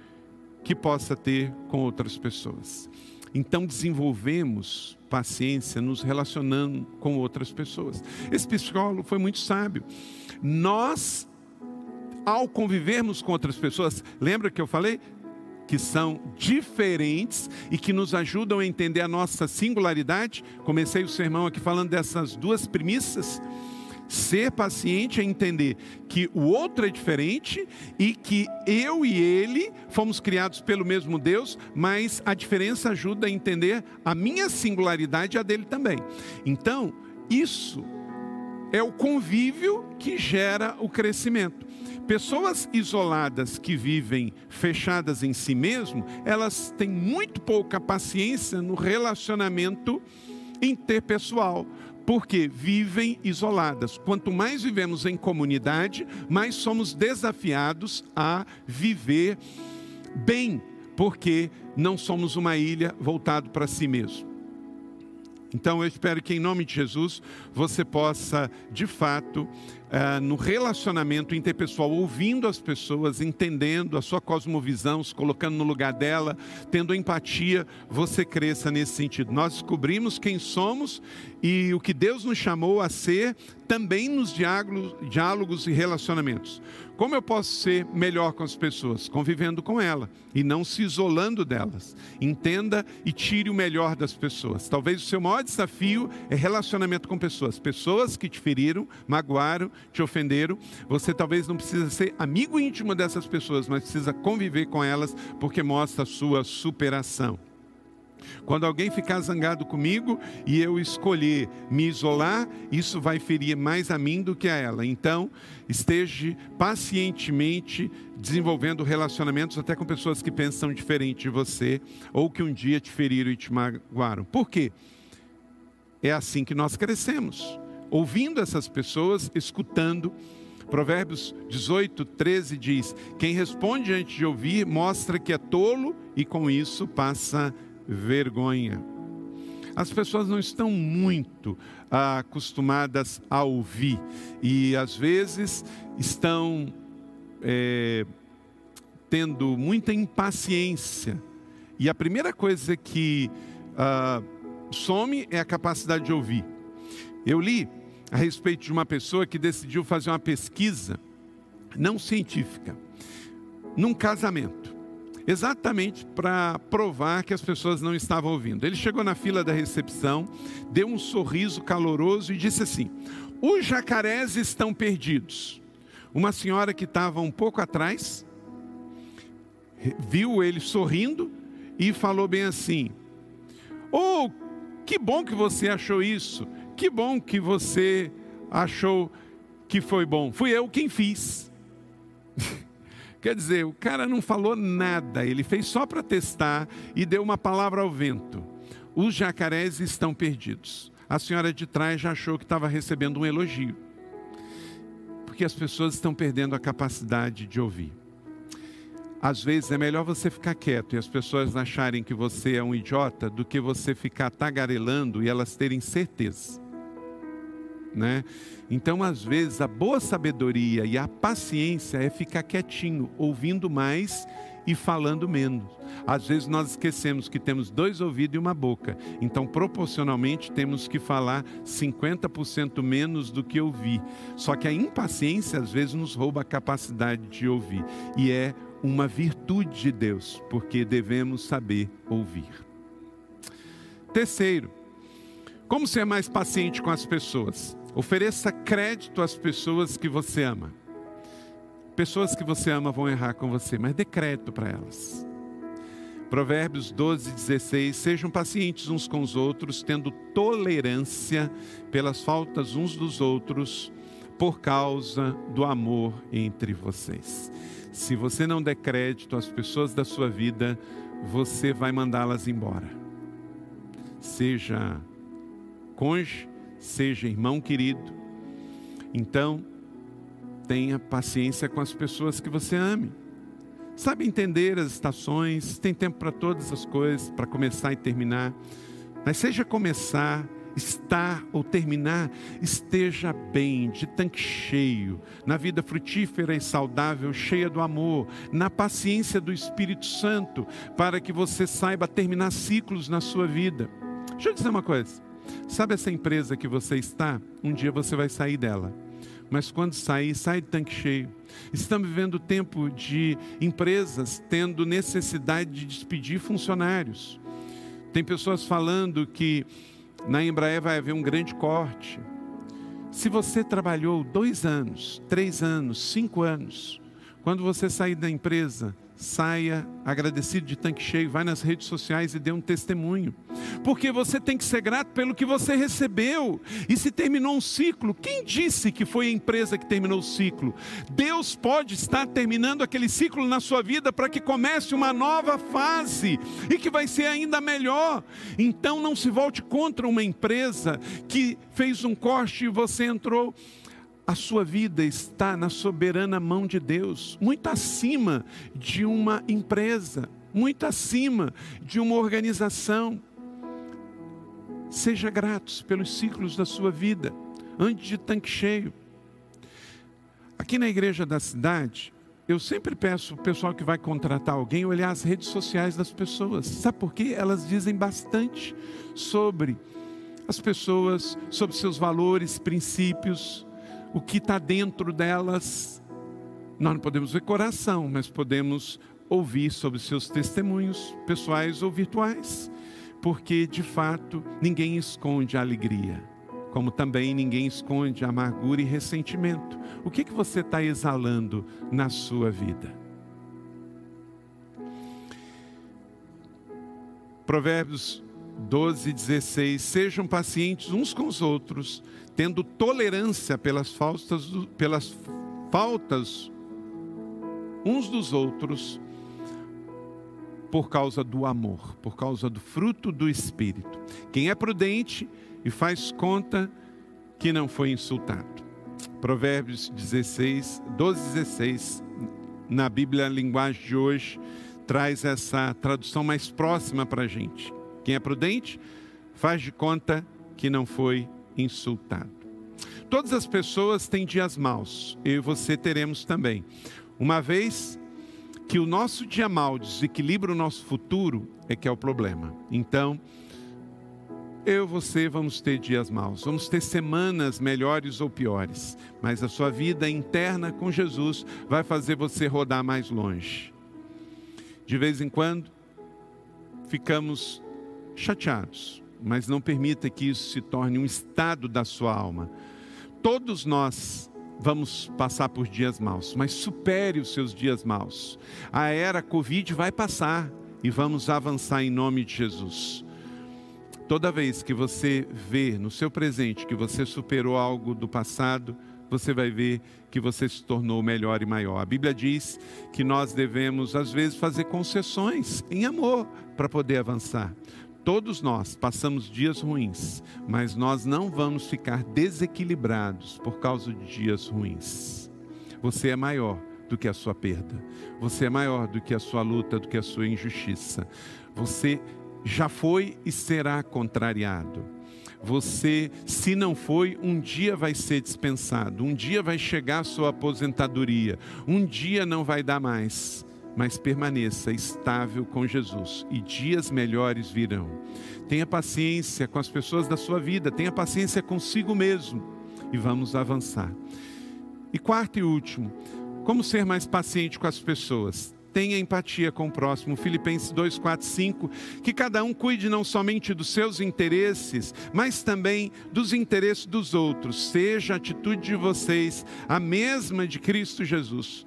que possa ter com outras pessoas. Então desenvolvemos paciência nos relacionando com outras pessoas. Esse psicólogo foi muito sábio. Nós ao convivermos com outras pessoas, lembra que eu falei? Que são diferentes e que nos ajudam a entender a nossa singularidade. Comecei o sermão aqui falando dessas duas premissas. Ser paciente é entender que o outro é diferente e que eu e ele fomos criados pelo mesmo Deus, mas a diferença ajuda a entender a minha singularidade e a dele também. Então, isso é o convívio que gera o crescimento. Pessoas isoladas que vivem fechadas em si mesmo, elas têm muito pouca paciência no relacionamento interpessoal, porque vivem isoladas. Quanto mais vivemos em comunidade, mais somos desafiados a viver bem, porque não somos uma ilha voltado para si mesmo. Então eu espero que em nome de Jesus você possa, de fato, uh, no relacionamento interpessoal, ouvindo as pessoas, entendendo a sua cosmovisão, se colocando no lugar dela, tendo empatia, você cresça nesse sentido. Nós descobrimos quem somos e o que Deus nos chamou a ser também nos diálogos, diálogos e relacionamentos. Como eu posso ser melhor com as pessoas? Convivendo com ela e não se isolando delas. Entenda e tire o melhor das pessoas. Talvez o seu maior desafio é relacionamento com pessoas. Pessoas que te feriram, magoaram, te ofenderam. Você talvez não precisa ser amigo íntimo dessas pessoas, mas precisa conviver com elas porque mostra a sua superação. Quando alguém ficar zangado comigo e eu escolher me isolar, isso vai ferir mais a mim do que a ela. Então, esteja pacientemente desenvolvendo relacionamentos até com pessoas que pensam diferente de você ou que um dia te feriram e te magoaram. Por quê? É assim que nós crescemos, ouvindo essas pessoas, escutando. Provérbios 18, 13 diz: Quem responde antes de ouvir mostra que é tolo e com isso passa vergonha. As pessoas não estão muito ah, acostumadas a ouvir e às vezes estão é, tendo muita impaciência. E a primeira coisa que ah, some é a capacidade de ouvir. Eu li a respeito de uma pessoa que decidiu fazer uma pesquisa não científica num casamento exatamente para provar que as pessoas não estavam ouvindo. Ele chegou na fila da recepção, deu um sorriso caloroso e disse assim: Os jacarés estão perdidos. Uma senhora que estava um pouco atrás viu ele sorrindo e falou bem assim: Oh, que bom que você achou isso, que bom que você achou que foi bom. Fui eu quem fiz. [laughs] Quer dizer, o cara não falou nada, ele fez só para testar e deu uma palavra ao vento. Os jacarés estão perdidos. A senhora de trás já achou que estava recebendo um elogio. Porque as pessoas estão perdendo a capacidade de ouvir. Às vezes é melhor você ficar quieto e as pessoas acharem que você é um idiota do que você ficar tagarelando e elas terem certeza né? Então, às vezes, a boa sabedoria e a paciência é ficar quietinho, ouvindo mais e falando menos. Às vezes nós esquecemos que temos dois ouvidos e uma boca, então proporcionalmente temos que falar 50% menos do que ouvir. Só que a impaciência às vezes nos rouba a capacidade de ouvir, e é uma virtude de Deus, porque devemos saber ouvir. Terceiro, como ser mais paciente com as pessoas? Ofereça crédito às pessoas que você ama. Pessoas que você ama vão errar com você, mas dê crédito para elas. Provérbios 12, 16: Sejam pacientes uns com os outros, tendo tolerância pelas faltas uns dos outros, por causa do amor entre vocês. Se você não der crédito às pessoas da sua vida, você vai mandá-las embora. Seja cônjuge, seja irmão querido. Então, tenha paciência com as pessoas que você ame. Sabe entender as estações, tem tempo para todas as coisas, para começar e terminar. Mas seja começar, estar ou terminar, esteja bem, de tanque cheio, na vida frutífera e saudável, cheia do amor, na paciência do Espírito Santo, para que você saiba terminar ciclos na sua vida. Deixa eu dizer uma coisa. Sabe essa empresa que você está? Um dia você vai sair dela. Mas quando sair, sai de tanque cheio. Estamos vivendo tempo de empresas tendo necessidade de despedir funcionários. Tem pessoas falando que na Embraer vai haver um grande corte. Se você trabalhou dois anos, três anos, cinco anos, quando você sair da empresa, saia agradecido de tanque cheio, vai nas redes sociais e dê um testemunho. Porque você tem que ser grato pelo que você recebeu. E se terminou um ciclo, quem disse que foi a empresa que terminou o ciclo? Deus pode estar terminando aquele ciclo na sua vida para que comece uma nova fase e que vai ser ainda melhor. Então não se volte contra uma empresa que fez um corte e você entrou a sua vida está na soberana mão de Deus, muito acima de uma empresa, muito acima de uma organização. Seja gratos pelos ciclos da sua vida, antes de tanque cheio. Aqui na igreja da cidade, eu sempre peço o pessoal que vai contratar alguém olhar as redes sociais das pessoas. Sabe por quê? Elas dizem bastante sobre as pessoas, sobre seus valores, princípios, o que está dentro delas. Nós não podemos ver coração, mas podemos ouvir sobre seus testemunhos pessoais ou virtuais, porque de fato ninguém esconde a alegria, como também ninguém esconde amargura e ressentimento. O que, que você está exalando na sua vida? Provérbios 12, 16: Sejam pacientes uns com os outros, tendo tolerância pelas faltas, pelas faltas uns dos outros, por causa do amor, por causa do fruto do Espírito. Quem é prudente e faz conta que não foi insultado. Provérbios 16, 12, 16, na Bíblia, a linguagem de hoje, traz essa tradução mais próxima para a gente. Quem é prudente, faz de conta que não foi insultado. Todas as pessoas têm dias maus, eu e você teremos também. Uma vez que o nosso dia mau desequilibra o nosso futuro, é que é o problema. Então, eu e você vamos ter dias maus, vamos ter semanas melhores ou piores, mas a sua vida interna com Jesus vai fazer você rodar mais longe. De vez em quando, ficamos chateados, mas não permita que isso se torne um estado da sua alma. Todos nós vamos passar por dias maus, mas supere os seus dias maus. A era Covid vai passar e vamos avançar em nome de Jesus. Toda vez que você vê no seu presente que você superou algo do passado, você vai ver que você se tornou melhor e maior. A Bíblia diz que nós devemos, às vezes, fazer concessões em amor para poder avançar. Todos nós passamos dias ruins, mas nós não vamos ficar desequilibrados por causa de dias ruins. Você é maior do que a sua perda, você é maior do que a sua luta, do que a sua injustiça. Você já foi e será contrariado. Você, se não foi, um dia vai ser dispensado, um dia vai chegar a sua aposentadoria, um dia não vai dar mais mas permaneça estável com Jesus e dias melhores virão. Tenha paciência com as pessoas da sua vida, tenha paciência consigo mesmo e vamos avançar. E quarto e último, como ser mais paciente com as pessoas? Tenha empatia com o próximo. Filipenses 2, 4, 5. Que cada um cuide não somente dos seus interesses, mas também dos interesses dos outros. Seja a atitude de vocês a mesma de Cristo Jesus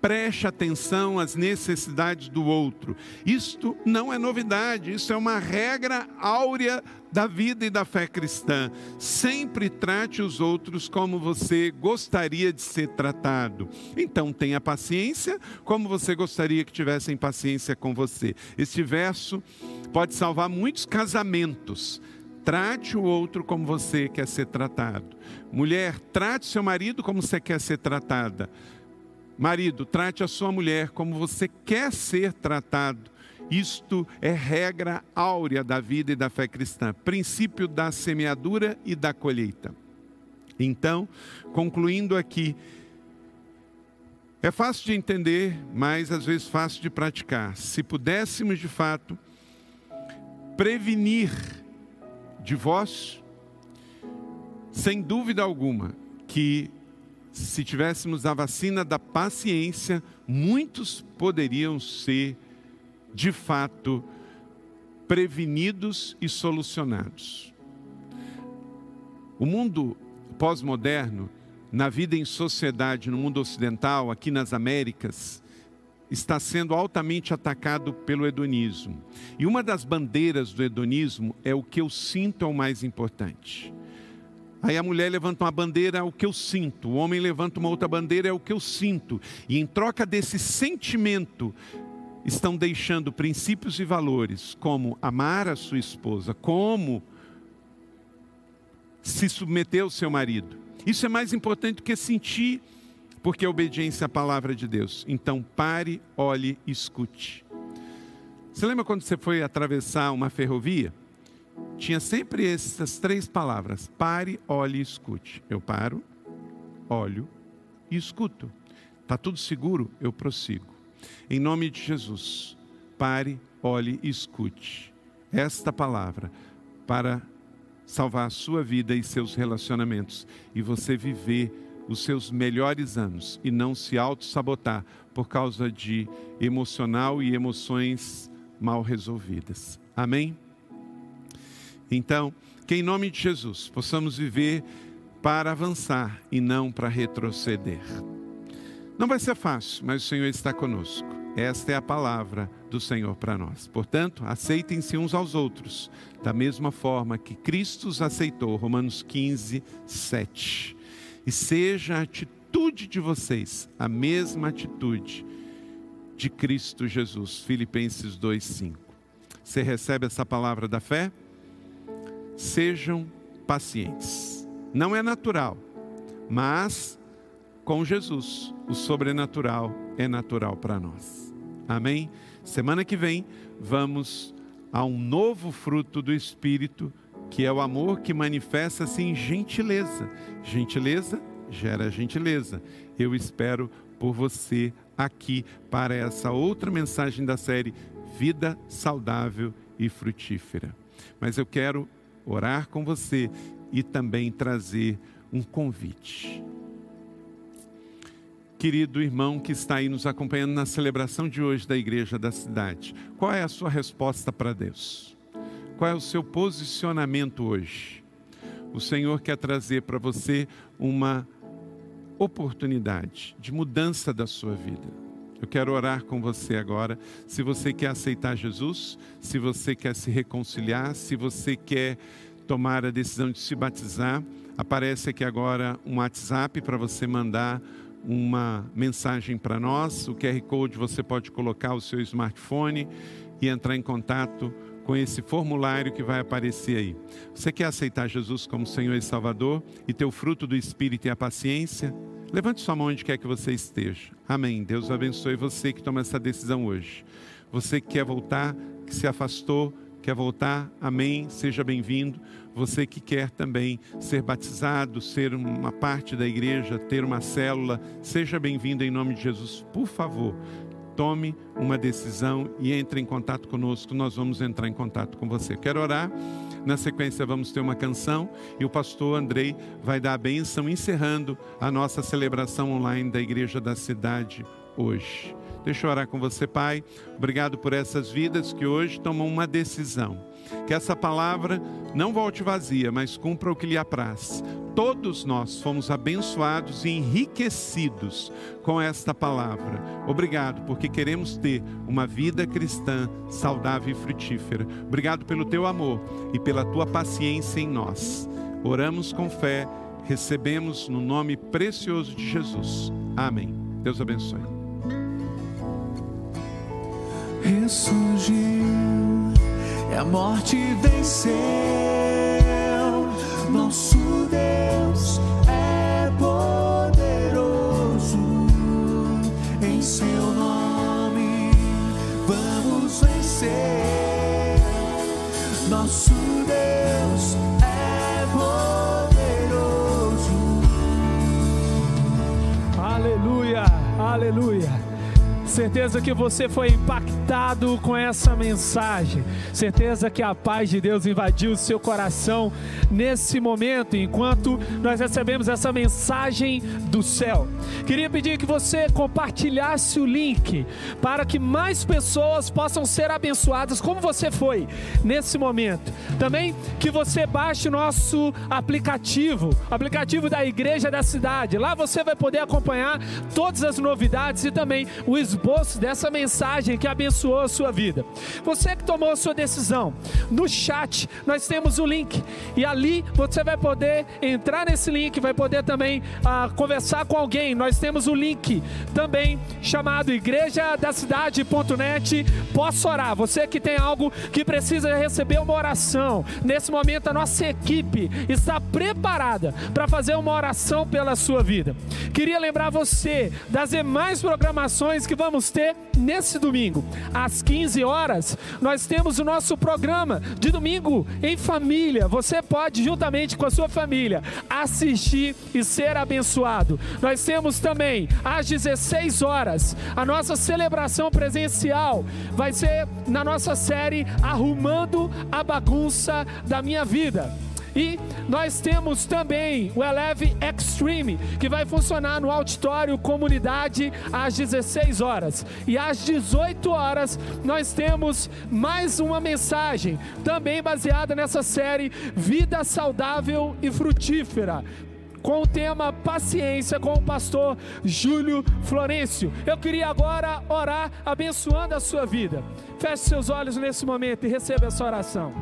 preste atenção às necessidades do outro. Isto não é novidade, isso é uma regra áurea da vida e da fé cristã. Sempre trate os outros como você gostaria de ser tratado. Então tenha paciência como você gostaria que tivessem paciência com você. Este verso pode salvar muitos casamentos. Trate o outro como você quer ser tratado. Mulher, trate seu marido como você quer ser tratada. Marido, trate a sua mulher como você quer ser tratado. Isto é regra áurea da vida e da fé cristã, princípio da semeadura e da colheita. Então, concluindo aqui, é fácil de entender, mas às vezes fácil de praticar. Se pudéssemos de fato prevenir divórcio, sem dúvida alguma que se tivéssemos a vacina da paciência, muitos poderiam ser, de fato, prevenidos e solucionados. O mundo pós-moderno, na vida em sociedade, no mundo ocidental, aqui nas Américas, está sendo altamente atacado pelo hedonismo. E uma das bandeiras do hedonismo é o que eu sinto é o mais importante. Aí a mulher levanta uma bandeira, é o que eu sinto. O homem levanta uma outra bandeira, é o que eu sinto. E em troca desse sentimento, estão deixando princípios e valores, como amar a sua esposa, como se submeter ao seu marido. Isso é mais importante do que sentir, porque é obediência à palavra de Deus. Então pare, olhe, escute. Você lembra quando você foi atravessar uma ferrovia? Tinha sempre essas três palavras: pare, olhe e escute. Eu paro, olho e escuto. Está tudo seguro? Eu prossigo. Em nome de Jesus, pare, olhe e escute. Esta palavra para salvar a sua vida e seus relacionamentos e você viver os seus melhores anos e não se auto-sabotar por causa de emocional e emoções mal resolvidas. Amém? Então, que em nome de Jesus possamos viver para avançar e não para retroceder. Não vai ser fácil, mas o Senhor está conosco. Esta é a palavra do Senhor para nós. Portanto, aceitem-se uns aos outros, da mesma forma que Cristo os aceitou. Romanos 15, 7. E seja a atitude de vocês a mesma atitude de Cristo Jesus. Filipenses 2, 5. Você recebe essa palavra da fé? Sejam pacientes. Não é natural, mas com Jesus, o sobrenatural é natural para nós. Amém? Semana que vem vamos a um novo fruto do Espírito, que é o amor que manifesta-se em gentileza. Gentileza gera gentileza. Eu espero por você aqui para essa outra mensagem da série Vida Saudável e Frutífera. Mas eu quero orar com você e também trazer um convite. Querido irmão que está aí nos acompanhando na celebração de hoje da igreja da cidade, qual é a sua resposta para Deus? Qual é o seu posicionamento hoje? O Senhor quer trazer para você uma oportunidade de mudança da sua vida. Eu quero orar com você agora. Se você quer aceitar Jesus, se você quer se reconciliar, se você quer tomar a decisão de se batizar, aparece aqui agora um WhatsApp para você mandar uma mensagem para nós. O QR Code você pode colocar o seu smartphone e entrar em contato com esse formulário que vai aparecer aí. Você quer aceitar Jesus como Senhor e Salvador e ter o fruto do Espírito e a paciência? Levante sua mão onde quer que você esteja. Amém. Deus abençoe você que toma essa decisão hoje. Você que quer voltar, que se afastou, quer voltar, amém, seja bem-vindo. Você que quer também ser batizado, ser uma parte da igreja, ter uma célula, seja bem-vindo em nome de Jesus. Por favor, tome uma decisão e entre em contato conosco, nós vamos entrar em contato com você. Quero orar. Na sequência, vamos ter uma canção e o pastor Andrei vai dar a bênção, encerrando a nossa celebração online da Igreja da Cidade hoje. Deixa eu orar com você, Pai. Obrigado por essas vidas que hoje tomam uma decisão. Que essa palavra não volte vazia, mas cumpra o que lhe apraz. Todos nós fomos abençoados e enriquecidos com esta palavra. Obrigado, porque queremos ter uma vida cristã saudável e frutífera. Obrigado pelo teu amor e pela tua paciência em nós. Oramos com fé, recebemos no nome precioso de Jesus. Amém. Deus abençoe. Ressurgiu e a morte venceu. Nosso Deus é poderoso. Em seu nome vamos vencer. Nosso Certeza que você foi impactado com essa mensagem. Certeza que a paz de Deus invadiu o seu coração nesse momento, enquanto nós recebemos essa mensagem do céu. Queria pedir que você compartilhasse o link para que mais pessoas possam ser abençoadas, como você foi nesse momento. Também que você baixe o nosso aplicativo, aplicativo da Igreja da Cidade. Lá você vai poder acompanhar todas as novidades e também o esboço dessa mensagem que abençoou a sua vida. Você que tomou a sua decisão, no chat nós temos o link e ali você vai poder entrar nesse link, vai poder também ah, conversar com alguém. Nós temos o link também chamado igreja da cidade.net. Posso orar. Você que tem algo que precisa receber uma oração, nesse momento a nossa equipe está preparada para fazer uma oração pela sua vida. Queria lembrar você das demais programações que vamos vamos ter nesse domingo, às 15 horas, nós temos o nosso programa de domingo em família. Você pode, juntamente com a sua família, assistir e ser abençoado. Nós temos também, às 16 horas, a nossa celebração presencial. Vai ser na nossa série Arrumando a Bagunça da Minha Vida. E nós temos também o Eleve Extreme, que vai funcionar no auditório comunidade às 16 horas. E às 18 horas nós temos mais uma mensagem, também baseada nessa série Vida Saudável e Frutífera com o tema paciência com o pastor Júlio Florencio. Eu queria agora orar abençoando a sua vida. Feche seus olhos nesse momento e receba essa oração.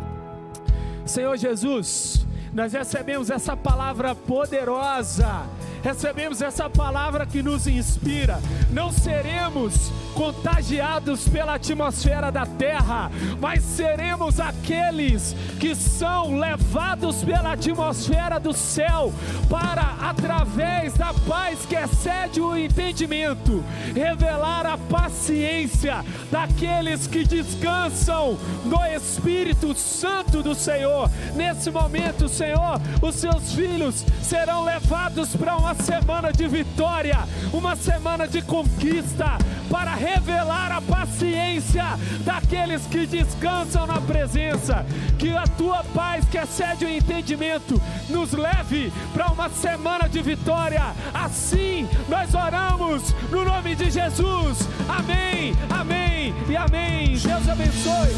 Senhor Jesus, nós recebemos essa palavra poderosa, recebemos essa palavra que nos inspira. Não seremos contagiados pela atmosfera da terra, mas seremos aqueles que são levados pela atmosfera do céu para, através da paz que excede o entendimento, revelar a paciência daqueles que descansam no Espírito Santo do Senhor. Nesse momento, Senhor, os seus filhos serão levados para uma semana de vitória, uma semana de conquista, para revelar a paciência daqueles que descansam na presença. Que a tua paz, que excede o entendimento, nos leve para uma semana de vitória. Assim nós oramos no nome de Jesus. Amém, amém e amém. Deus abençoe.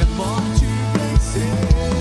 É morte vencer.